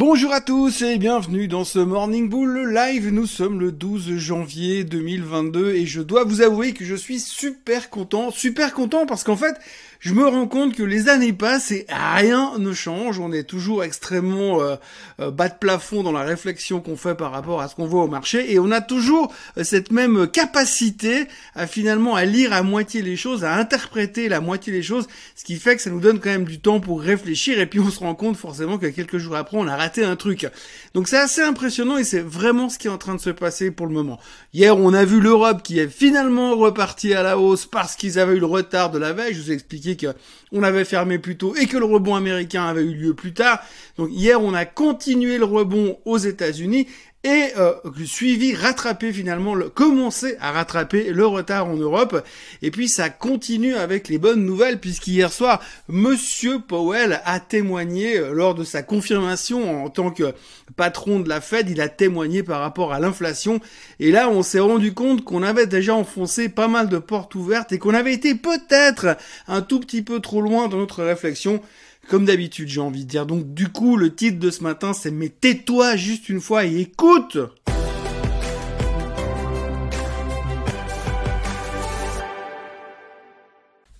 Bonjour à tous et bienvenue dans ce Morning Bull live. Nous sommes le 12 janvier 2022 et je dois vous avouer que je suis super content, super content parce qu'en fait, je me rends compte que les années passent et rien ne change. On est toujours extrêmement euh, euh, bas de plafond dans la réflexion qu'on fait par rapport à ce qu'on voit au marché et on a toujours euh, cette même capacité à finalement à lire à moitié les choses, à interpréter la moitié des choses, ce qui fait que ça nous donne quand même du temps pour réfléchir et puis on se rend compte forcément que quelques jours après on a raté un truc. Donc c'est assez impressionnant et c'est vraiment ce qui est en train de se passer pour le moment. Hier on a vu l'Europe qui est finalement repartie à la hausse parce qu'ils avaient eu le retard de la veille. Je vous ai expliqué qu'on avait fermé plus tôt et que le rebond américain avait eu lieu plus tard. Donc hier, on a continué le rebond aux États-Unis et euh, suivi, rattrapé finalement, le, commencé à rattraper le retard en Europe. Et puis ça continue avec les bonnes nouvelles, puisqu'hier soir, Monsieur Powell a témoigné euh, lors de sa confirmation en tant que patron de la Fed, il a témoigné par rapport à l'inflation. Et là, on s'est rendu compte qu'on avait déjà enfoncé pas mal de portes ouvertes et qu'on avait été peut-être un tout petit peu trop loin dans notre réflexion. Comme d'habitude, j'ai envie de dire. Donc du coup, le titre de ce matin, c'est Mais tais-toi juste une fois et écoute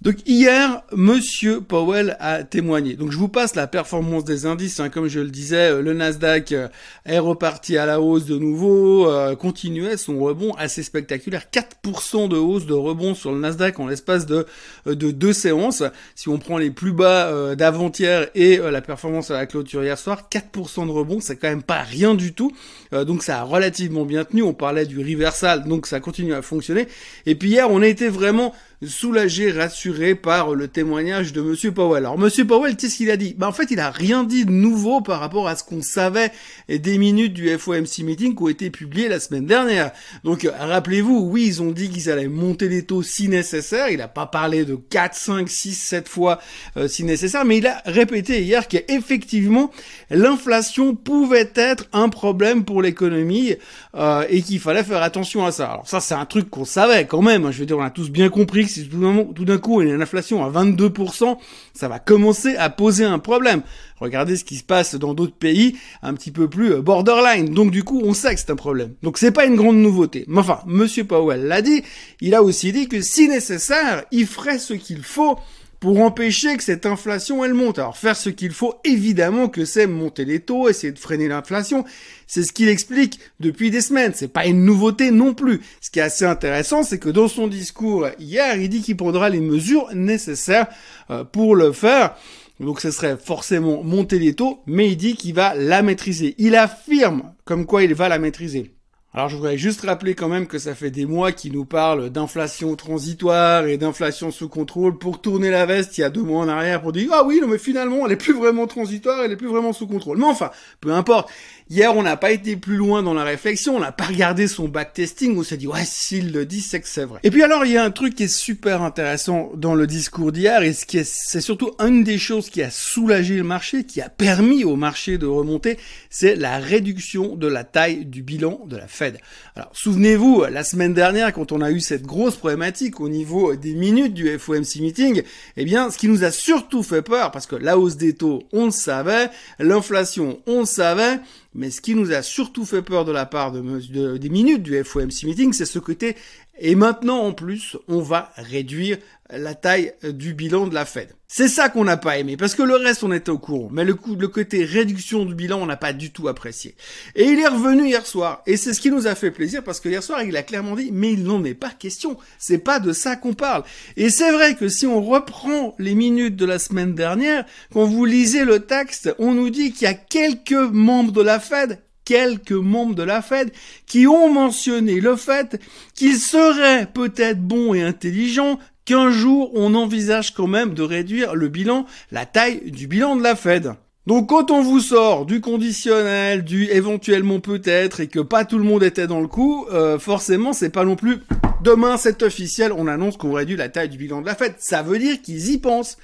Donc hier, Monsieur Powell a témoigné. Donc je vous passe la performance des indices. Hein. Comme je le disais, euh, le Nasdaq euh, est reparti à la hausse de nouveau, euh, continuait son rebond assez spectaculaire. 4% de hausse de rebond sur le Nasdaq en l'espace de, de deux séances. Si on prend les plus bas d'avant-hier et la performance à la clôture hier soir, 4% de rebond, c'est quand même pas rien du tout. donc ça a relativement bien tenu. On parlait du reversal, donc ça continue à fonctionner. Et puis hier, on a été vraiment soulagé, rassuré par le témoignage de Monsieur Powell. Alors Monsieur Powell, qu'est-ce qu'il a dit? Bah en fait, il a rien dit de nouveau par rapport à ce qu'on savait des minutes du FOMC meeting qui ont été publiées la semaine dernière. Donc rappelez-vous, oui, ils ont dit qu'ils allaient monter les taux si nécessaire. Il n'a pas parlé de 4, 5, 6, 7 fois euh, si nécessaire, mais il a répété hier qu'effectivement l'inflation pouvait être un problème pour l'économie euh, et qu'il fallait faire attention à ça. Alors ça, c'est un truc qu'on savait quand même. Hein. Je veux dire, on a tous bien compris si tout d'un coup il y a une inflation à 22%, ça va commencer à poser un problème. Regardez ce qui se passe dans d'autres pays un petit peu plus euh, borderline. Donc du coup, on sait que c'est un problème. Donc c'est pas une grande nouveauté. Mais enfin, monsieur Powell l'a dit, il a aussi dit que si nécessaire, il ferait ce qu'il faut pour empêcher que cette inflation elle monte. Alors faire ce qu'il faut, évidemment que c'est monter les taux, essayer de freiner l'inflation. C'est ce qu'il explique depuis des semaines. C'est pas une nouveauté non plus. Ce qui est assez intéressant, c'est que dans son discours hier, il dit qu'il prendra les mesures nécessaires euh, pour le faire. Donc ce serait forcément monter les taux, mais il dit qu'il va la maîtriser. Il affirme comme quoi il va la maîtriser. Alors je voudrais juste rappeler quand même que ça fait des mois qu'il nous parle d'inflation transitoire et d'inflation sous contrôle pour tourner la veste il y a deux mois en arrière pour dire ah oui non mais finalement elle est plus vraiment transitoire, elle est plus vraiment sous contrôle. Mais enfin, peu importe. Hier, on n'a pas été plus loin dans la réflexion, on n'a pas regardé son backtesting, on s'est dit, ouais, s'il le dit, c'est que c'est vrai. Et puis alors, il y a un truc qui est super intéressant dans le discours d'hier, et ce qui est, c'est surtout une des choses qui a soulagé le marché, qui a permis au marché de remonter, c'est la réduction de la taille du bilan de la Alors, souvenez-vous, la semaine dernière, quand on a eu cette grosse problématique au niveau des minutes du FOMC meeting, eh bien, ce qui nous a surtout fait peur, parce que la hausse des taux, on le savait, l'inflation, on le savait, mais ce qui nous a surtout fait peur de la part de, des minutes du FOMC meeting, c'est ce côté et maintenant, en plus, on va réduire la taille du bilan de la Fed. C'est ça qu'on n'a pas aimé, parce que le reste, on était au courant. Mais le, coup, le côté réduction du bilan, on n'a pas du tout apprécié. Et il est revenu hier soir. Et c'est ce qui nous a fait plaisir, parce que hier soir, il a clairement dit, mais il n'en est pas question. C'est pas de ça qu'on parle. Et c'est vrai que si on reprend les minutes de la semaine dernière, quand vous lisez le texte, on nous dit qu'il y a quelques membres de la Fed quelques membres de la Fed qui ont mentionné le fait qu'il serait peut-être bon et intelligent qu'un jour on envisage quand même de réduire le bilan, la taille du bilan de la Fed. Donc quand on vous sort du conditionnel, du éventuellement peut-être et que pas tout le monde était dans le coup, euh, forcément c'est pas non plus demain c'est officiel, on annonce qu'on réduit la taille du bilan de la Fed. Ça veut dire qu'ils y pensent.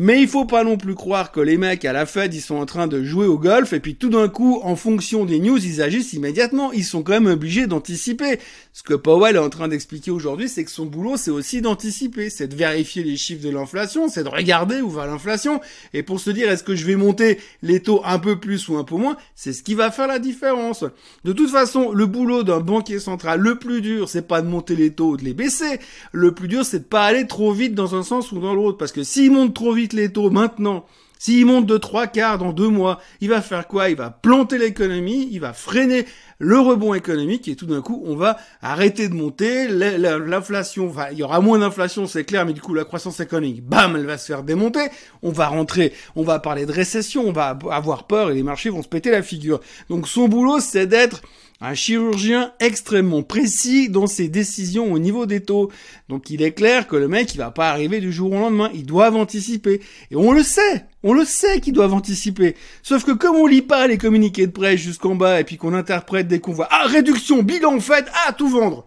Mais il faut pas non plus croire que les mecs à la Fed, ils sont en train de jouer au golf et puis tout d'un coup, en fonction des news, ils agissent immédiatement. Ils sont quand même obligés d'anticiper. Ce que Powell est en train d'expliquer aujourd'hui, c'est que son boulot, c'est aussi d'anticiper, c'est de vérifier les chiffres de l'inflation, c'est de regarder où va l'inflation et pour se dire est-ce que je vais monter les taux un peu plus ou un peu moins, c'est ce qui va faire la différence. De toute façon, le boulot d'un banquier central, le plus dur, c'est pas de monter les taux ou de les baisser. Le plus dur, c'est de pas aller trop vite dans un sens ou dans l'autre. Parce que s'il monte trop vite les taux maintenant, s'il monte de trois quarts dans deux mois, il va faire quoi? Il va planter l'économie, il va freiner le rebond économique et tout d'un coup, on va arrêter de monter. L'inflation, enfin, il y aura moins d'inflation, c'est clair, mais du coup, la croissance économique, bam, elle va se faire démonter. On va rentrer, on va parler de récession, on va avoir peur et les marchés vont se péter la figure. Donc son boulot, c'est d'être un chirurgien extrêmement précis dans ses décisions au niveau des taux. Donc il est clair que le mec, il va pas arriver du jour au lendemain. Ils doivent anticiper. Et on le sait. On le sait qu'ils doivent anticiper. Sauf que comme on lit pas les communiqués de presse jusqu'en bas et puis qu'on interprète dès qu'on voit, ah, réduction, bilan fait, ah, tout vendre.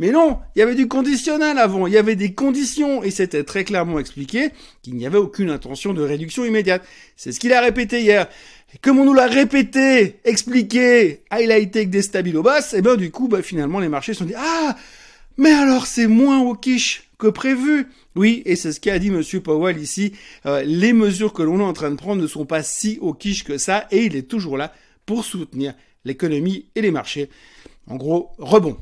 Mais non, il y avait du conditionnel avant, il y avait des conditions, et c'était très clairement expliqué qu'il n'y avait aucune intention de réduction immédiate. C'est ce qu'il a répété hier. Comme on nous l'a répété, expliqué, highlighté que des stabilos basses, et eh ben du coup, bah, finalement, les marchés se sont dit, ah, mais alors c'est moins au quiche que prévu. Oui, et c'est ce qu'a dit Monsieur Powell ici. Euh, les mesures que l'on est en train de prendre ne sont pas si au quiche que ça, et il est toujours là pour soutenir l'économie et les marchés. En gros, rebond.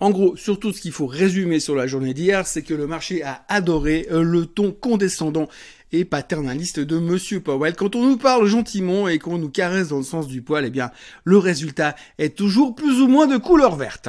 En gros, surtout ce qu'il faut résumer sur la journée d'hier, c'est que le marché a adoré euh, le ton condescendant et paternaliste de Monsieur Powell. Quand on nous parle gentiment et qu'on nous caresse dans le sens du poil, eh bien, le résultat est toujours plus ou moins de couleur verte.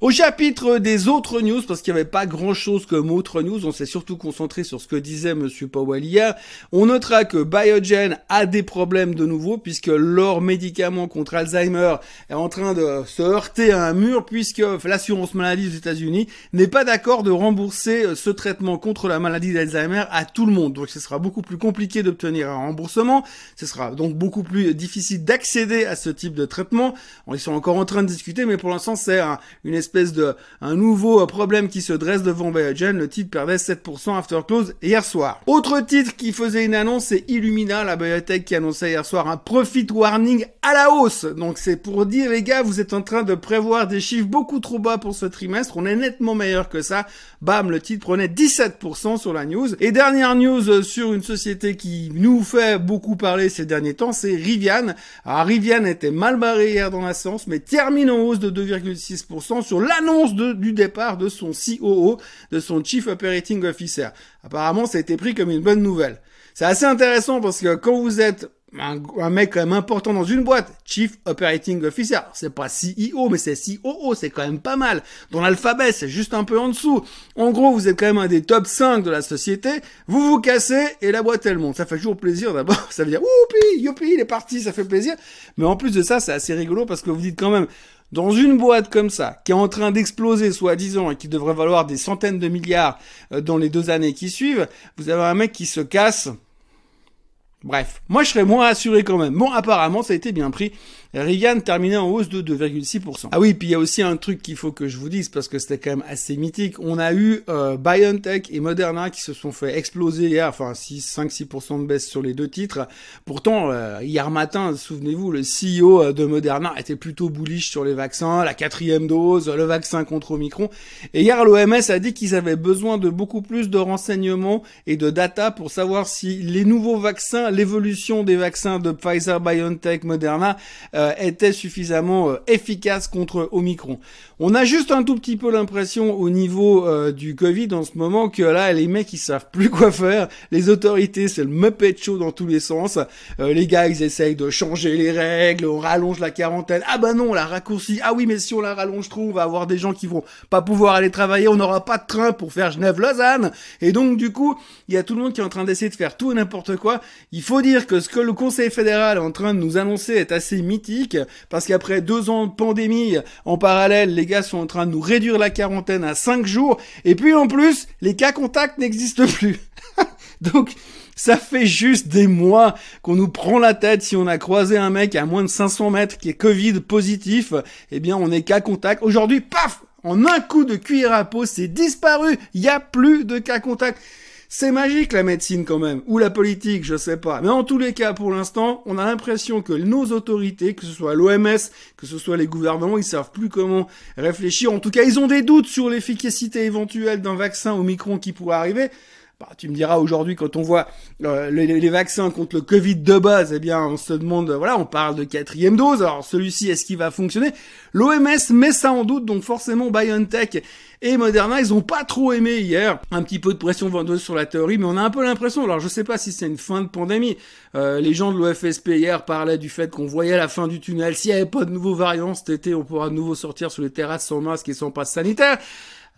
Au chapitre des autres news, parce qu'il n'y avait pas grand chose comme autres news, on s'est surtout concentré sur ce que disait Monsieur Powell hier. On notera que Biogen a des problèmes de nouveau, puisque leur médicament contre Alzheimer est en train de se heurter à un mur, puisque l'assurance maladie aux États-Unis n'est pas d'accord de rembourser ce traitement contre la maladie d'Alzheimer à tout le monde. Donc ce sera beaucoup plus compliqué d'obtenir un remboursement. Ce sera donc beaucoup plus difficile d'accéder à ce type de traitement. Ils sont encore en train de discuter, mais pour l'instant c'est une espèce espèce de un nouveau problème qui se dresse devant Biogen. Le titre perdait 7% after close hier soir. Autre titre qui faisait une annonce, c'est Illumina, la biotech qui annonçait hier soir un profit warning à la hausse. Donc c'est pour dire les gars, vous êtes en train de prévoir des chiffres beaucoup trop bas pour ce trimestre. On est nettement meilleur que ça. Bam, le titre prenait 17% sur la news. Et dernière news sur une société qui nous fait beaucoup parler ces derniers temps, c'est Rivian. Alors Rivian était mal barré hier dans la séance, mais termine en hausse de 2,6% sur l'annonce du départ de son COO, de son Chief Operating Officer. Apparemment, ça a été pris comme une bonne nouvelle. C'est assez intéressant parce que quand vous êtes un, mec quand même important dans une boîte, Chief Operating Officer, c'est pas CEO, mais c'est COO, c'est quand même pas mal. Dans l'alphabet, c'est juste un peu en dessous. En gros, vous êtes quand même un des top 5 de la société, vous vous cassez et la boîte elle monte. Ça fait toujours plaisir d'abord, ça veut dire, oupi, youpi, il est parti, ça fait plaisir. Mais en plus de ça, c'est assez rigolo parce que vous dites quand même, dans une boîte comme ça, qui est en train d'exploser soi-disant et qui devrait valoir des centaines de milliards euh, dans les deux années qui suivent, vous avez un mec qui se casse. Bref, moi je serais moins assuré quand même. Bon, apparemment ça a été bien pris Rivian terminait en hausse de 2,6%. Ah oui, puis il y a aussi un truc qu'il faut que je vous dise parce que c'était quand même assez mythique. On a eu euh, BioNTech et Moderna qui se sont fait exploser hier, enfin 6, 5-6% de baisse sur les deux titres. Pourtant, euh, hier matin, souvenez-vous, le CEO euh, de Moderna était plutôt bullish sur les vaccins, la quatrième dose, le vaccin contre Omicron. Et hier, l'OMS a dit qu'ils avaient besoin de beaucoup plus de renseignements et de data pour savoir si les nouveaux vaccins, l'évolution des vaccins de Pfizer, BioNTech, Moderna, euh, était suffisamment euh, efficace contre Omicron. On a juste un tout petit peu l'impression au niveau euh, du Covid en ce moment que là les mecs ils savent plus quoi faire, les autorités c'est le Muppet Show dans tous les sens, les gars ils essayent de changer les règles, on rallonge la quarantaine, ah bah non on la raccourcit, ah oui mais si on la rallonge trop on va avoir des gens qui vont pas pouvoir aller travailler, on n'aura pas de train pour faire Genève-Lausanne, et donc du coup il y a tout le monde qui est en train d'essayer de faire tout et n'importe quoi. Il faut dire que ce que le Conseil fédéral est en train de nous annoncer est assez mythique parce qu'après deux ans de pandémie, en parallèle, les gars sont en train de nous réduire la quarantaine à cinq jours, et puis en plus, les cas contacts n'existent plus. Donc, ça fait juste des mois qu'on nous prend la tête si on a croisé un mec à moins de 500 mètres qui est Covid positif, eh bien on est cas contact. Aujourd'hui, paf, en un coup de cuillère à peau, c'est disparu. Il n'y a plus de cas contact. C'est magique la médecine quand même, ou la politique, je sais pas. Mais en tous les cas, pour l'instant, on a l'impression que nos autorités, que ce soit l'OMS, que ce soit les gouvernements, ils savent plus comment réfléchir. En tout cas, ils ont des doutes sur l'efficacité éventuelle d'un vaccin au micron qui pourrait arriver. Bah, tu me diras aujourd'hui quand on voit euh, les, vaccins contre le Covid de base, eh bien on se demande, voilà, on parle de quatrième dose. Alors celui-ci, est-ce qu'il va fonctionner? L'OMS met ça en doute, donc forcément BioNTech et Moderna, ils ont pas trop aimé hier. Un petit peu de pression vendeuse sur la théorie, mais on a un peu l'impression. Alors je sais pas si c'est une fin de pandémie. Euh, les gens de l'OFSP hier parlaient du fait qu'on voyait la fin du tunnel. S'il n'y avait pas de nouveaux variants cet été, on pourra de nouveau sortir sur les terrasses sans masque et sans passe sanitaire.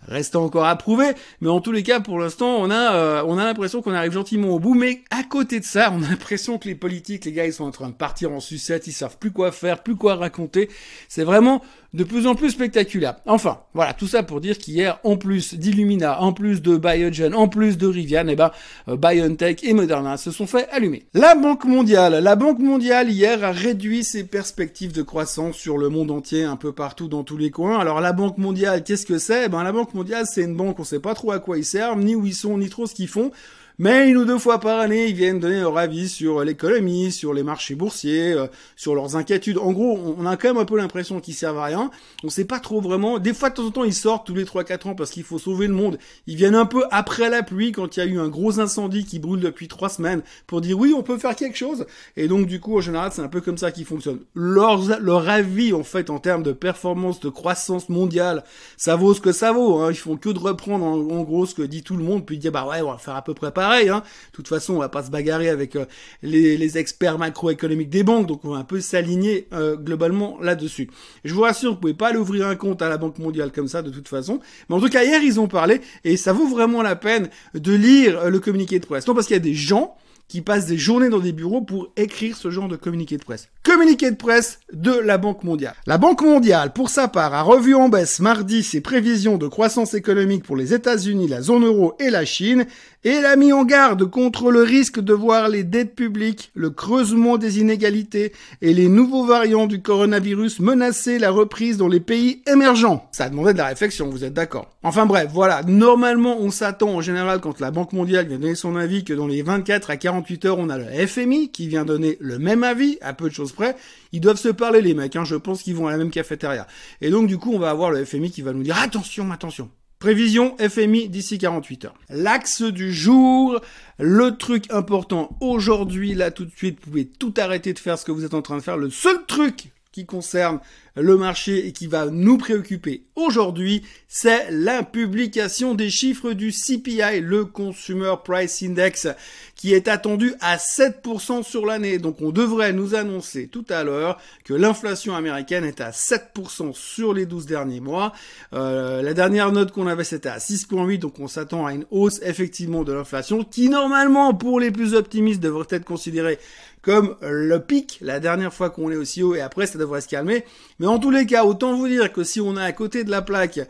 Reste encore à prouver, mais en tous les cas, pour l'instant, on a, euh, on a l'impression qu'on arrive gentiment au bout. Mais à côté de ça, on a l'impression que les politiques, les gars, ils sont en train de partir en sucette, ils savent plus quoi faire, plus quoi raconter. C'est vraiment de plus en plus spectaculaire. Enfin, voilà, tout ça pour dire qu'hier, en plus d'Illumina, en plus de Biogen, en plus de Rivian, eh ben, euh, BioNTech et Moderna se sont fait allumer. La Banque mondiale, la Banque mondiale hier a réduit ses perspectives de croissance sur le monde entier, un peu partout dans tous les coins. Alors la Banque mondiale, qu'est-ce que c'est? Eh Ben la Banque mondiale, c'est une banque, on sait pas trop à quoi ils servent, ni où ils sont, ni trop ce qu'ils font. Mais une ou deux fois par année, ils viennent donner leur avis sur l'économie, sur les marchés boursiers, euh, sur leurs inquiétudes. En gros, on a quand même un peu l'impression qu'ils servent à rien. On sait pas trop vraiment. Des fois, de temps en temps, ils sortent tous les 3-4 ans parce qu'il faut sauver le monde. Ils viennent un peu après la pluie quand il y a eu un gros incendie qui brûle depuis trois semaines pour dire oui, on peut faire quelque chose. Et donc, du coup, en général, c'est un peu comme ça qu'ils fonctionnent. Leur, leur avis, en fait, en termes de performance, de croissance mondiale, ça vaut ce que ça vaut. Hein. Ils font que de reprendre en, en, gros ce que dit tout le monde, puis dire bah ouais, on va faire à peu près pareil pareil. Hein. De toute façon, on va pas se bagarrer avec euh, les, experts macroéconomiques des banques, donc on va un peu s'aligner euh, globalement là-dessus. Je vous rassure, vous pouvez pas aller ouvrir un compte à la Banque mondiale comme ça, de toute façon. Mais en tout cas, hier, ils ont parlé, et ça vaut vraiment la peine de lire euh, le communiqué de presse. Non, parce qu'il y a des gens qui passent des journées dans des bureaux pour écrire ce genre de communiqué de presse. Communiqué de presse de la Banque mondiale. La Banque mondiale, pour sa part, a revu en baisse mardi ses prévisions de croissance économique pour les États-Unis, la zone euro et la Chine, et elle a mis en garde contre le risque de voir les dettes publiques, le creusement des inégalités et les nouveaux variants du coronavirus menacer la reprise dans les pays émergents. Ça demandait de la réflexion, vous êtes d'accord? Enfin bref, voilà, normalement on s'attend en général quand la Banque mondiale vient donner son avis que dans les 24 à 48 heures on a le FMI qui vient donner le même avis, à peu de choses près. Ils doivent se parler les mecs, hein, je pense qu'ils vont à la même cafétéria. Et donc du coup on va avoir le FMI qui va nous dire attention, attention, Prévision FMI d'ici 48 heures. L'axe du jour, le truc important aujourd'hui, là tout de suite, vous pouvez tout arrêter de faire ce que vous êtes en train de faire. Le seul truc qui concerne le marché qui va nous préoccuper aujourd'hui, c'est la publication des chiffres du CPI, le Consumer Price Index, qui est attendu à 7% sur l'année. Donc on devrait nous annoncer tout à l'heure que l'inflation américaine est à 7% sur les 12 derniers mois. Euh, la dernière note qu'on avait c'était à 6.8, donc on s'attend à une hausse effectivement de l'inflation qui normalement pour les plus optimistes devrait être considérée comme le pic la dernière fois qu'on est aussi haut et après ça devrait se calmer. Mais en tous les cas, autant vous dire que si on est à côté de la plaque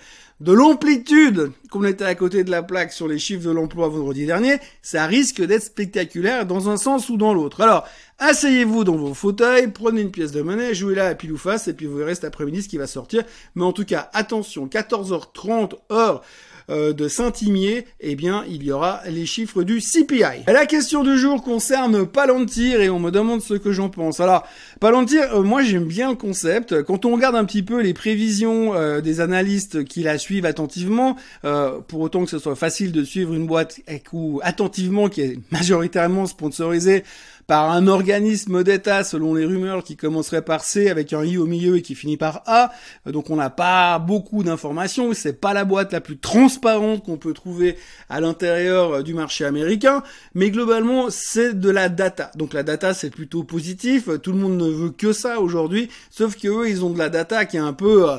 de l'amplitude qu'on était à côté de la plaque sur les chiffres de l'emploi vendredi dernier, ça risque d'être spectaculaire dans un sens ou dans l'autre. Alors, asseyez-vous dans vos fauteuils, prenez une pièce de monnaie, jouez-la à pile ou face et puis vous verrez cet après-midi ce qui va sortir. Mais en tout cas, attention, 14h30 heure euh, de Saint-Imier, eh bien, il y aura les chiffres du CPI. La question du jour concerne Palantir et on me demande ce que j'en pense. Alors, Palantir, euh, moi j'aime bien le concept. Quand on regarde un petit peu les prévisions euh, des analystes qui la suivent attentivement, pour autant que ce soit facile de suivre une boîte attentivement qui est majoritairement sponsorisée par un organisme d'État selon les rumeurs qui commencerait par C avec un I au milieu et qui finit par A. Donc on n'a pas beaucoup d'informations, c'est pas la boîte la plus transparente qu'on peut trouver à l'intérieur euh, du marché américain, mais globalement c'est de la data. Donc la data c'est plutôt positif, tout le monde ne veut que ça aujourd'hui, sauf que eux ils ont de la data qui est un peu euh,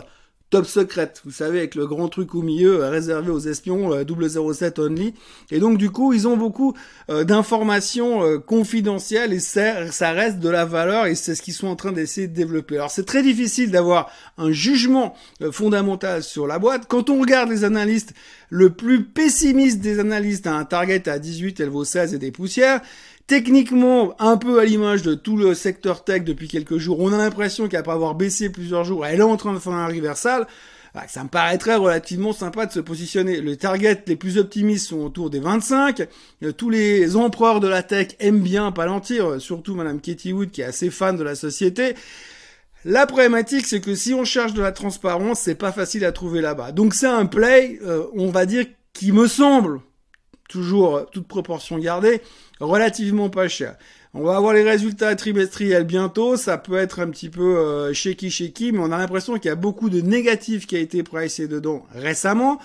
top secrète, vous savez, avec le grand truc au milieu euh, réservé aux espions, 007 euh, only. Et donc du coup, ils ont beaucoup euh, d'informations confidentielles et ça, ça reste de la valeur et c'est ce qu'ils sont en train d'essayer de développer. Alors c'est très difficile d'avoir un jugement fondamental sur la boîte. Quand on regarde les analystes, le plus pessimiste des analystes a un target à 18, elle vaut 16 et des poussières. Techniquement, un peu à l'image de tout le secteur tech depuis quelques jours, on a l'impression qu'après avoir baissé plusieurs jours, elle est en train de faire un reversal. bah, ça me paraîtrait relativement sympa de se positionner. Les targets les plus optimistes sont autour des 25. Euh, tous les empereurs de la tech aiment bien Palantir, surtout Madame Katie Wood qui est assez fan de la société. La problématique, c'est que si on cherche de la transparence, c'est pas facile à trouver là-bas. Donc c'est un play, euh, on va dire, qui me semble, toujours euh, toute proportion gardée, relativement pas cher. On va avoir les résultats trimestriels bientôt, ça peut être un petit peu euh, shaky shaky, mais on a l'impression qu'il y a beaucoup de négatifs qui a été pricé dedans récemment.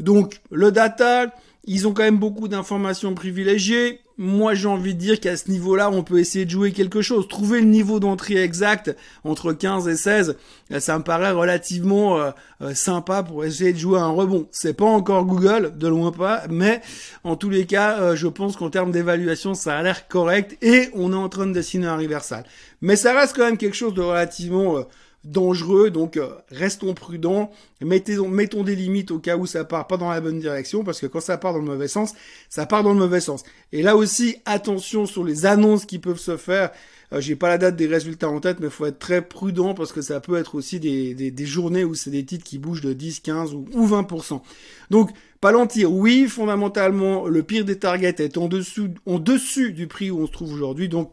Donc le data, ils ont quand même beaucoup d'informations privilégiées. Moi, j'ai envie de dire qu'à ce niveau-là, on peut essayer de jouer quelque chose. Trouver le niveau d'entrée exact entre 15 et 16, ça me paraît relativement euh, euh, sympa pour essayer de jouer un rebond. C'est pas encore Google, de loin pas, mais en tous les cas, euh, je pense qu'en termes d'évaluation, ça a l'air correct et on est en train de dessiner un reversal. Mais ça reste quand même quelque chose de relativement dangereux, donc euh, restons prudents, mettons, mettons des limites au cas où ça part pas dans la bonne direction, parce que quand ça part dans le mauvais sens, ça part dans le mauvais sens. Et là aussi, attention sur les annonces qui peuvent se faire. Euh, j'ai pas la date des résultats en tête, mais faut être très prudent parce que ça peut être aussi des, des, journées où c'est des titres qui bougent de 10, 15 ou, ou 20%. Donc, Palantir, oui, fondamentalement, le pire des targets est en dessous, en dessus du prix où on se trouve aujourd'hui, donc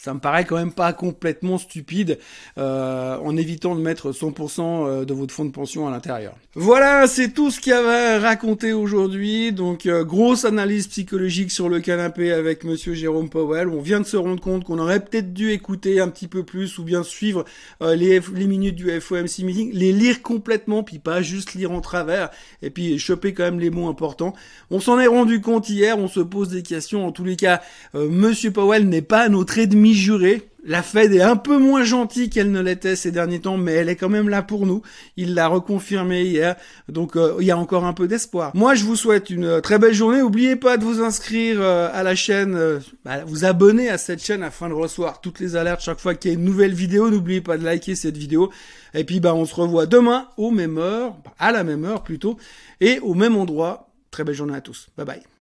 ça me paraît quand même pas complètement stupide euh, en évitant de mettre 100% euh, de votre fonds de pension à l'intérieur. Voilà, c'est tout ce qu'il y avait à raconter aujourd'hui. Donc euh, grosse analyse psychologique sur le canapé avec Monsieur Jérôme Powell. On vient de se rendre compte qu'on aurait peut-être dû écouter un petit peu plus ou bien suivre les, les minutes du FOMC meeting, les lire complètement puis pas juste lire en travers et puis choper quand même les mots importants. On s'en est rendu compte hier. On se pose des questions. En tous les cas, Monsieur Powell n'est pas notre ennemi La Fed est un peu moins gentille qu'elle ne l'était ces derniers temps, mais elle est quand même là pour nous. Il l'a reconfirmé hier, donc euh, il y a encore un peu d'espoir. Moi, je vous souhaite une euh, très belle journée. N'oubliez pas de vous inscrire euh, à la chaîne, bah, vous abonner à cette chaîne afin de recevoir toutes les alertes chaque fois qu'il y a une nouvelle vidéo. N'oubliez pas de liker cette vidéo. Et puis, bah, on se revoit demain au même heure, à la même heure plutôt, et au même endroit. Très belle journée à tous. Bye bye.